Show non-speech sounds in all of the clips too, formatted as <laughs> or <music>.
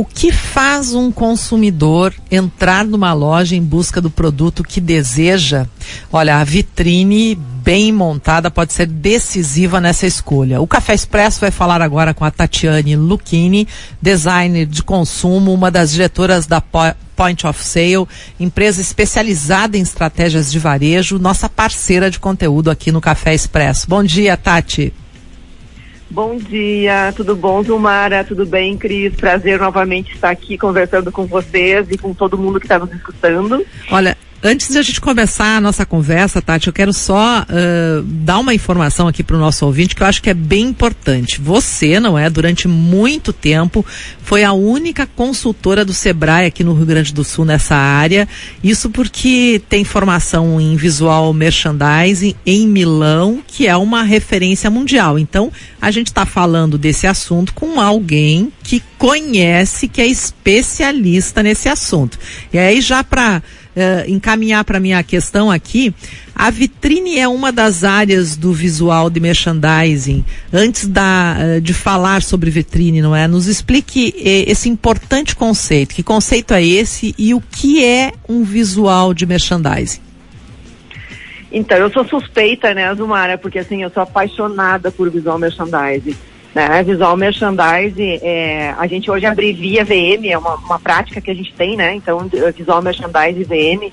o que faz um consumidor entrar numa loja em busca do produto que deseja? Olha, a vitrine bem montada pode ser decisiva nessa escolha. O Café Expresso vai falar agora com a Tatiane Lucchini, designer de consumo, uma das diretoras da Point of Sale, empresa especializada em estratégias de varejo, nossa parceira de conteúdo aqui no Café Expresso. Bom dia, Tati. Bom dia, tudo bom, Zumara? Tudo bem, Cris? Prazer novamente estar aqui conversando com vocês e com todo mundo que está nos escutando. Olha, Antes de a gente começar a nossa conversa, Tati, eu quero só uh, dar uma informação aqui para o nosso ouvinte que eu acho que é bem importante. Você, não é? Durante muito tempo, foi a única consultora do Sebrae aqui no Rio Grande do Sul nessa área. Isso porque tem formação em visual merchandising em Milão, que é uma referência mundial. Então, a gente está falando desse assunto com alguém que conhece, que é especialista nesse assunto. E aí, já para uh, encaminhar para minha questão aqui, a vitrine é uma das áreas do visual de merchandising. Antes da, uh, de falar sobre vitrine, não é? Nos explique uh, esse importante conceito. Que conceito é esse e o que é um visual de merchandising? Então, eu sou suspeita, né, Zumara, porque assim, eu sou apaixonada por visual merchandising. Né? Visual merchandising, é, a gente hoje abrevia VM, é uma, uma prática que a gente tem, né? Então, visual merchandising VM.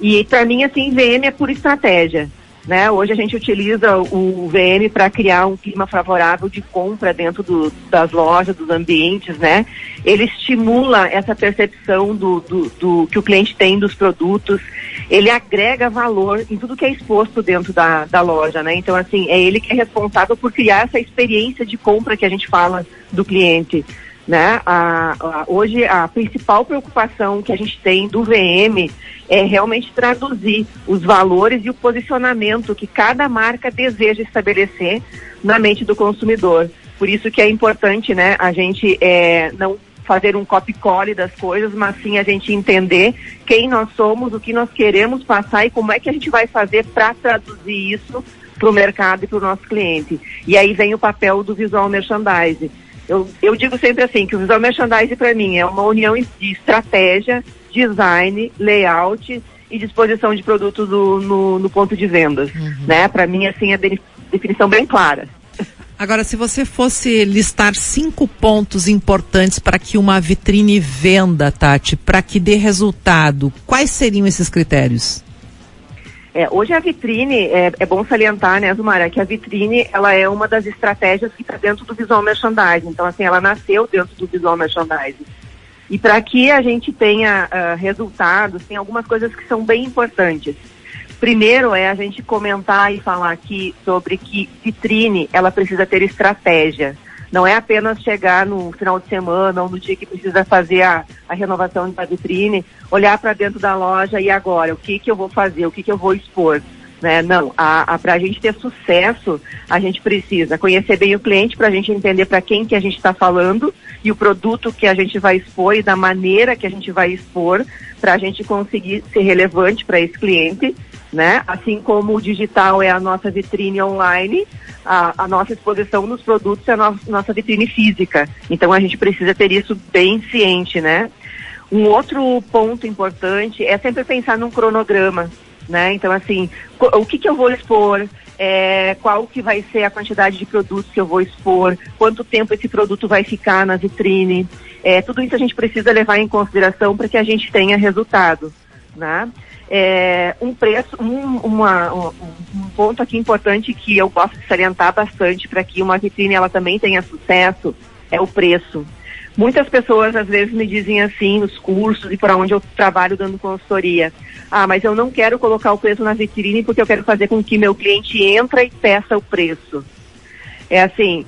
E para mim, assim, VM é por estratégia. Né? Hoje a gente utiliza o VM para criar um clima favorável de compra dentro do, das lojas, dos ambientes, né? Ele estimula essa percepção do, do, do, que o cliente tem dos produtos, ele agrega valor em tudo que é exposto dentro da, da loja, né? Então, assim, é ele que é responsável por criar essa experiência de compra que a gente fala do cliente. Né? A, a, hoje a principal preocupação que a gente tem do VM é realmente traduzir os valores e o posicionamento que cada marca deseja estabelecer na mente do consumidor. Por isso que é importante, né, a gente é, não fazer um copy-cole das coisas, mas sim a gente entender quem nós somos, o que nós queremos passar e como é que a gente vai fazer para traduzir isso para o mercado e para o nosso cliente. E aí vem o papel do visual merchandising eu, eu digo sempre assim, que o visual merchandising para mim é uma união de estratégia, design, layout e disposição de produto do, no, no ponto de vendas. Uhum. Né? Para mim, assim, é definição bem clara. Agora, se você fosse listar cinco pontos importantes para que uma vitrine venda, Tati, para que dê resultado, quais seriam esses critérios? É, hoje a vitrine, é, é, bom salientar, né, Zumara, que a vitrine, ela é uma das estratégias que está dentro do visual merchandising. Então, assim, ela nasceu dentro do visual merchandising. E para que a gente tenha uh, resultados, tem algumas coisas que são bem importantes. Primeiro é a gente comentar e falar aqui sobre que vitrine, ela precisa ter estratégia. Não é apenas chegar no final de semana ou no dia que precisa fazer a, a renovação da vitrine, olhar para dentro da loja e agora, o que, que eu vou fazer, o que, que eu vou expor. Né? Não, para a gente ter sucesso, a gente precisa conhecer bem o cliente para a gente entender para quem que a gente está falando e o produto que a gente vai expor e da maneira que a gente vai expor para a gente conseguir ser relevante para esse cliente né? Assim como o digital é a nossa vitrine online, a, a nossa exposição nos produtos é a no, nossa vitrine física. Então a gente precisa ter isso bem ciente, né? Um outro ponto importante é sempre pensar num cronograma, né? Então assim, o que, que eu vou expor, é, qual que vai ser a quantidade de produtos que eu vou expor, quanto tempo esse produto vai ficar na vitrine. É, tudo isso a gente precisa levar em consideração para que a gente tenha resultado. Né? É, um preço, um, uma, um, ponto aqui importante que eu gosto de salientar bastante para que uma vitrine ela também tenha sucesso é o preço. Muitas pessoas às vezes me dizem assim nos cursos e por onde eu trabalho dando consultoria. Ah, mas eu não quero colocar o preço na vitrine porque eu quero fazer com que meu cliente entre e peça o preço. É assim,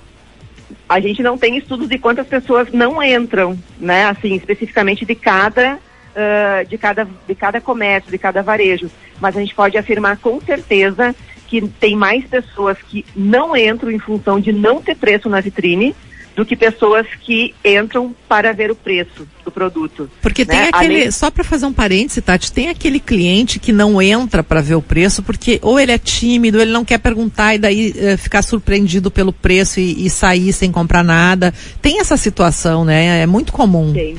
a gente não tem estudos de quantas pessoas não entram, né? Assim, especificamente de cada uh, de, cada, de cada comércio, de cada varejo. Mas a gente pode afirmar com certeza que tem mais pessoas que não entram em função de não ter preço na vitrine do que pessoas que entram para ver o preço do produto. Porque né? tem aquele, Além... só para fazer um parêntese, Tati, tem aquele cliente que não entra para ver o preço porque ou ele é tímido, ele não quer perguntar e daí uh, ficar surpreendido pelo preço e, e, sair sem comprar nada. Tem essa situação, né? É muito comum. Tem.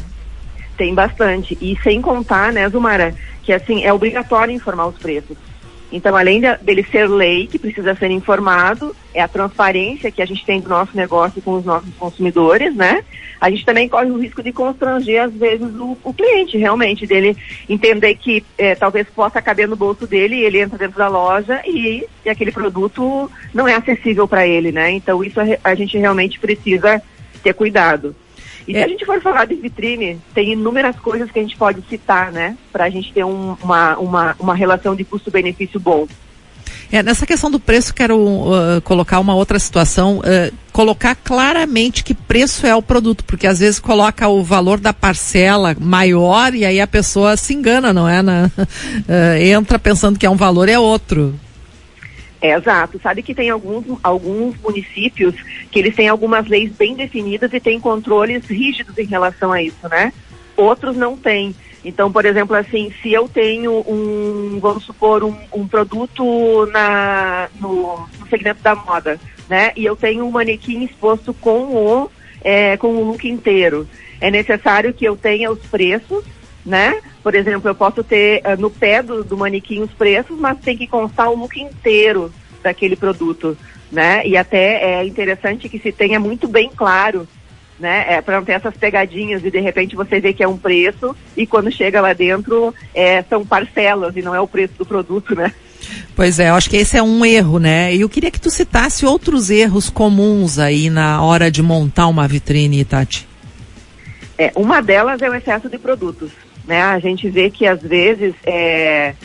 Tem bastante. E sem contar, né, Zumara, que assim, é obrigatório informar os preços. Então, além de, dele ser lei, que precisa ser informado, é a transparência que a gente tem do nosso negócio com os nossos consumidores, né? A gente também corre o risco de constranger, às vezes, o, o cliente, realmente, dele entender que é, talvez possa caber no bolso dele, e ele entra dentro da loja e, e aquele produto não é acessível para ele, né? Então, isso a, a gente realmente precisa ter cuidado. E é. se a gente for falar de vitrine, tem inúmeras coisas que a gente pode citar, né? Para a gente ter um, uma, uma, uma relação de custo-benefício bom. É, nessa questão do preço, quero uh, colocar uma outra situação, uh, colocar claramente que preço é o produto, porque às vezes coloca o valor da parcela maior e aí a pessoa se engana, não é? Na, <laughs> uh, entra pensando que é um valor, é outro. É, exato. Sabe que tem alguns, alguns municípios que eles têm algumas leis bem definidas e têm controles rígidos em relação a isso, né? Outros não têm. Então, por exemplo, assim, se eu tenho um, vamos supor, um, um produto na, no, no, segmento da moda, né? E eu tenho um manequim exposto com o, é, com o look inteiro. É necessário que eu tenha os preços, né? Por exemplo, eu posso ter uh, no pé do, do manequim os preços, mas tem que constar o look inteiro daquele produto, né? E até é interessante que se tenha muito bem claro, né? É, para não ter essas pegadinhas e de repente você vê que é um preço e quando chega lá dentro é, são parcelas e não é o preço do produto, né? Pois é, eu acho que esse é um erro, né? E eu queria que tu citasse outros erros comuns aí na hora de montar uma vitrine, Tati. É, uma delas é o excesso de produtos. Né? A gente vê que às vezes é,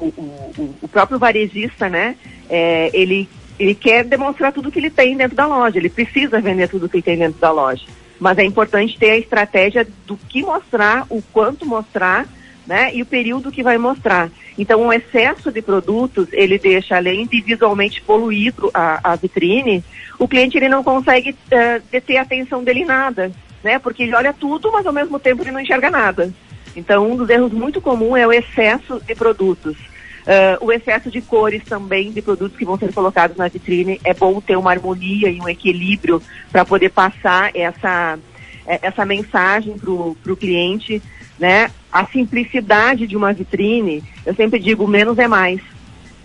o, o, o, próprio varejista, né, é, ele, ele quer demonstrar tudo que ele tem dentro da loja, ele precisa vender tudo que ele tem dentro da loja. Mas é importante ter a estratégia do que mostrar, o quanto mostrar, né, e o período que vai mostrar. Então, o excesso de produtos, ele deixa, além de visualmente poluído a, a vitrine, o cliente ele não consegue uh, deter a atenção dele em nada, né, porque ele olha tudo, mas ao mesmo tempo ele não enxerga nada. Então, um dos erros muito comum é o excesso de produtos. Uh, o excesso de cores também de produtos que vão ser colocados na vitrine. É bom ter uma harmonia e um equilíbrio para poder passar essa, eh, essa mensagem para o cliente. Né? A simplicidade de uma vitrine, eu sempre digo, menos é mais.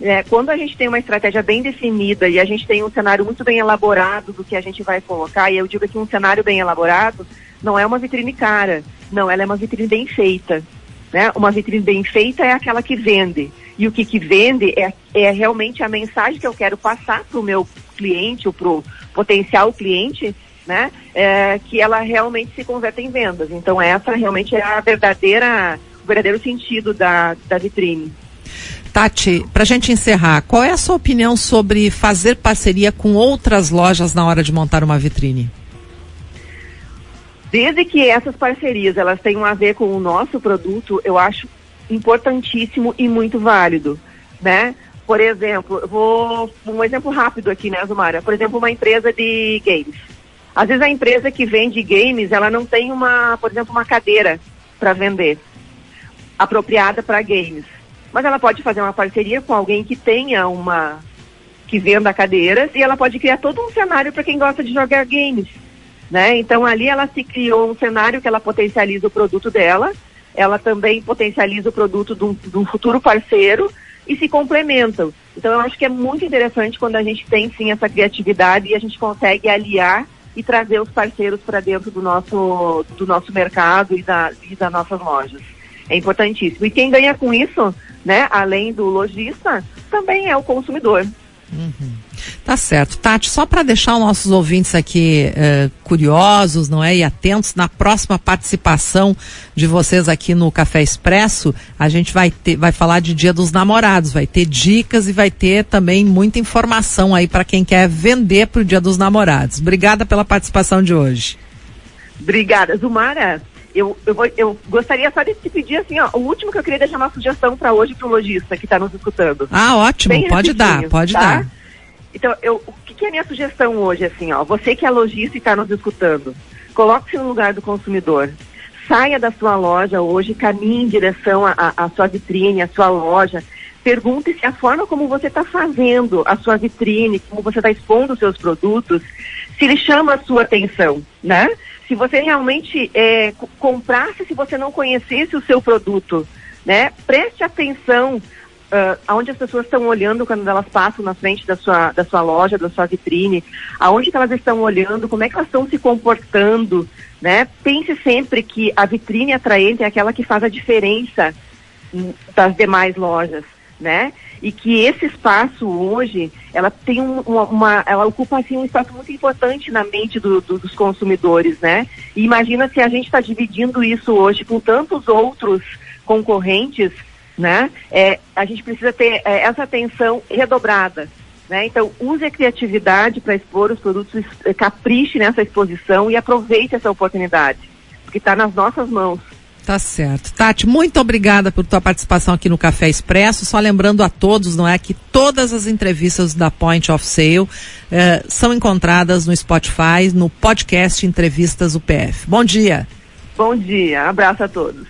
É, quando a gente tem uma estratégia bem definida e a gente tem um cenário muito bem elaborado do que a gente vai colocar, e eu digo aqui um cenário bem elaborado, não é uma vitrine cara, não, ela é uma vitrine bem feita. Né? Uma vitrine bem feita é aquela que vende. E o que, que vende é, é realmente a mensagem que eu quero passar para o meu cliente ou para o potencial cliente, né? É, que ela realmente se converte em vendas. Então essa realmente é a verdadeira, o verdadeiro sentido da, da vitrine. Tati, para a gente encerrar, qual é a sua opinião sobre fazer parceria com outras lojas na hora de montar uma vitrine? Desde que essas parcerias elas tenham a ver com o nosso produto, eu acho importantíssimo e muito válido, né? Por exemplo, vou um exemplo rápido aqui, né, Zumara? Por exemplo, uma empresa de games. Às vezes a empresa que vende games, ela não tem uma, por exemplo, uma cadeira para vender apropriada para games. Mas ela pode fazer uma parceria com alguém que tenha uma que venda cadeiras e ela pode criar todo um cenário para quem gosta de jogar games. Né? Então ali ela se criou um cenário que ela potencializa o produto dela, ela também potencializa o produto de um, de um futuro parceiro e se complementam. Então eu acho que é muito interessante quando a gente tem sim essa criatividade e a gente consegue aliar e trazer os parceiros para dentro do nosso, do nosso mercado e, da, e das nossas lojas. É importantíssimo. E quem ganha com isso, né, além do lojista, também é o consumidor. Uhum. Tá certo. Tati, só para deixar os nossos ouvintes aqui uh, curiosos, não é? E atentos na próxima participação de vocês aqui no Café Expresso, a gente vai ter, vai falar de Dia dos Namorados, vai ter dicas e vai ter também muita informação aí para quem quer vender para o Dia dos Namorados. Obrigada pela participação de hoje. Obrigada, Zumara. Eu, eu, vou, eu, gostaria só de te pedir assim, ó, o último que eu queria deixar uma sugestão para hoje para o lojista que está nos escutando. Ah, ótimo, Bem pode dar, pode tá? dar. Então, eu, o que, que é a minha sugestão hoje, assim, ó? Você que é lojista e está nos escutando, coloque-se no lugar do consumidor. Saia da sua loja hoje, caminhe em direção à sua vitrine, à sua loja. Pergunte se a forma como você está fazendo a sua vitrine, como você está expondo os seus produtos, se ele chama a sua atenção, né? Se você realmente é, comprasse, se você não conhecesse o seu produto, né? Preste atenção uh, aonde as pessoas estão olhando quando elas passam na frente da sua, da sua loja, da sua vitrine, aonde que elas estão olhando, como é que elas estão se comportando, né? Pense sempre que a vitrine atraente é aquela que faz a diferença das demais lojas, né? E que esse espaço hoje, ela tem um, uma, uma, ela ocupa assim um espaço muito importante na mente do, do, dos consumidores, né? E imagina se a gente está dividindo isso hoje com tantos outros concorrentes, né? É, a gente precisa ter é, essa atenção redobrada. Né? Então, use a criatividade para expor os produtos, é, capriche nessa exposição e aproveite essa oportunidade, porque está nas nossas mãos. Tá certo. Tati, muito obrigada por tua participação aqui no Café Expresso. Só lembrando a todos, não é, que todas as entrevistas da Point of Sale eh, são encontradas no Spotify, no podcast Entrevistas UPF. Bom dia. Bom dia. Abraço a todos.